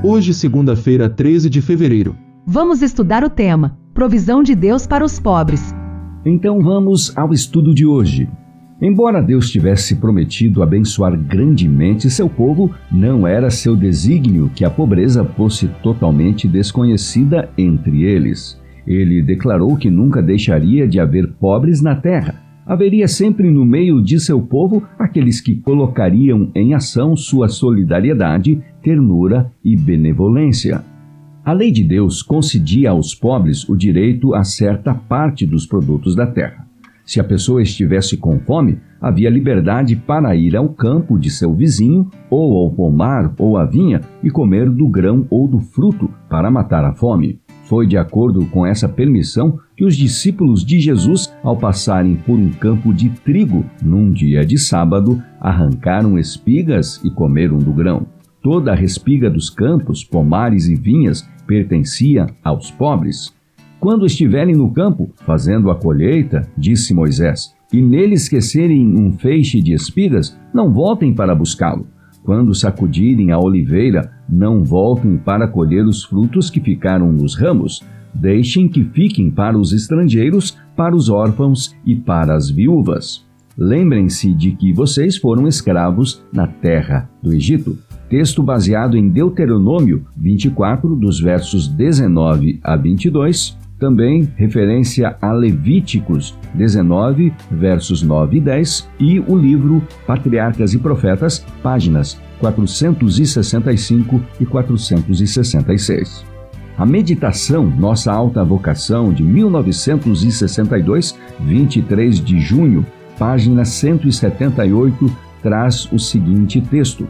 Hoje, segunda-feira, 13 de fevereiro. Vamos estudar o tema: Provisão de Deus para os pobres. Então vamos ao estudo de hoje. Embora Deus tivesse prometido abençoar grandemente seu povo, não era seu desígnio que a pobreza fosse totalmente desconhecida entre eles. Ele declarou que nunca deixaria de haver pobres na terra. Haveria sempre no meio de seu povo aqueles que colocariam em ação sua solidariedade, ternura e benevolência. A lei de Deus concedia aos pobres o direito a certa parte dos produtos da terra. Se a pessoa estivesse com fome, havia liberdade para ir ao campo de seu vizinho, ou ao pomar ou à vinha, e comer do grão ou do fruto para matar a fome. Foi de acordo com essa permissão que os discípulos de Jesus, ao passarem por um campo de trigo num dia de sábado, arrancaram espigas e comeram do grão. Toda a respiga dos campos, pomares e vinhas pertencia aos pobres. Quando estiverem no campo, fazendo a colheita, disse Moisés, e nele esquecerem um feixe de espigas, não voltem para buscá-lo. Quando sacudirem a oliveira, não voltem para colher os frutos que ficaram nos ramos. Deixem que fiquem para os estrangeiros, para os órfãos e para as viúvas. Lembrem-se de que vocês foram escravos na terra do Egito. Texto baseado em Deuteronômio 24, dos versos 19 a 22, também referência a Levíticos 19, versos 9 e 10, e o livro Patriarcas e Profetas, páginas 465 e 466. A meditação Nossa Alta Vocação de 1962, 23 de junho, página 178, traz o seguinte texto: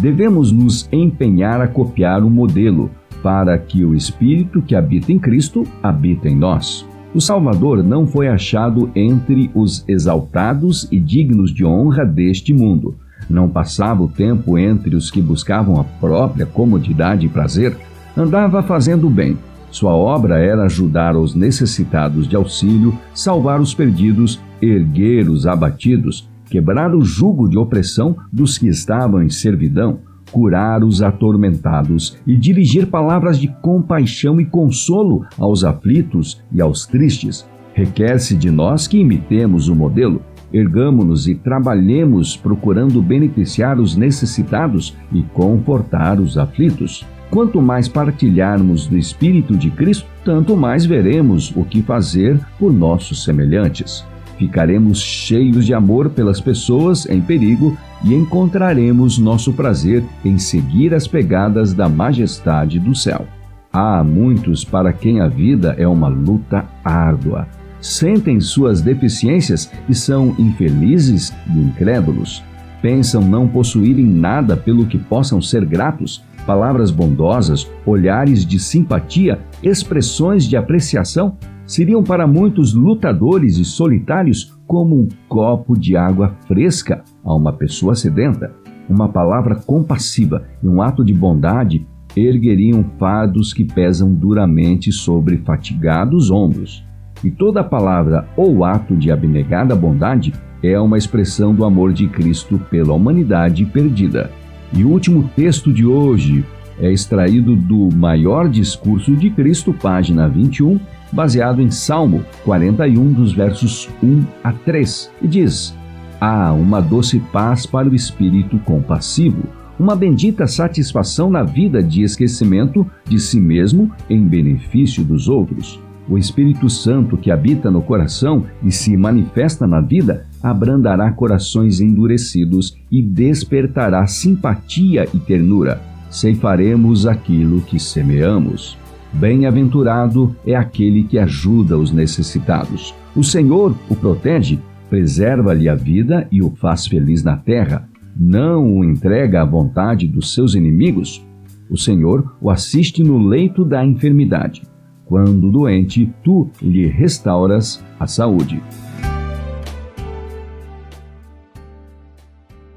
Devemos nos empenhar a copiar o modelo para que o Espírito que habita em Cristo habite em nós. O Salvador não foi achado entre os exaltados e dignos de honra deste mundo. Não passava o tempo entre os que buscavam a própria comodidade e prazer. Andava fazendo bem. Sua obra era ajudar os necessitados de auxílio, salvar os perdidos, erguer os abatidos, quebrar o jugo de opressão dos que estavam em servidão curar os atormentados e dirigir palavras de compaixão e consolo aos aflitos e aos tristes. Requer-se de nós que imitemos o modelo, ergamo-nos e trabalhemos procurando beneficiar os necessitados e confortar os aflitos. Quanto mais partilharmos do Espírito de Cristo, tanto mais veremos o que fazer por nossos semelhantes. Ficaremos cheios de amor pelas pessoas em perigo e encontraremos nosso prazer em seguir as pegadas da majestade do céu. Há muitos para quem a vida é uma luta árdua. Sentem suas deficiências e são infelizes e incrédulos. Pensam não possuírem nada pelo que possam ser gratos, palavras bondosas, olhares de simpatia, expressões de apreciação seriam para muitos lutadores e solitários como um copo de água fresca a uma pessoa sedenta. Uma palavra compassiva e um ato de bondade ergueriam fardos que pesam duramente sobre fatigados ombros. E toda palavra ou ato de abnegada bondade é uma expressão do amor de Cristo pela humanidade perdida. E o último texto de hoje é extraído do Maior Discurso de Cristo, página 21, baseado em Salmo 41, dos versos 1 a 3, e diz: Há uma doce paz para o espírito compassivo, uma bendita satisfação na vida de esquecimento de si mesmo em benefício dos outros. O Espírito Santo que habita no coração e se manifesta na vida abrandará corações endurecidos e despertará simpatia e ternura. Ceifaremos aquilo que semeamos. Bem-aventurado é aquele que ajuda os necessitados. O Senhor o protege, preserva-lhe a vida e o faz feliz na terra. Não o entrega à vontade dos seus inimigos. O Senhor o assiste no leito da enfermidade. Quando doente, tu lhe restauras a saúde.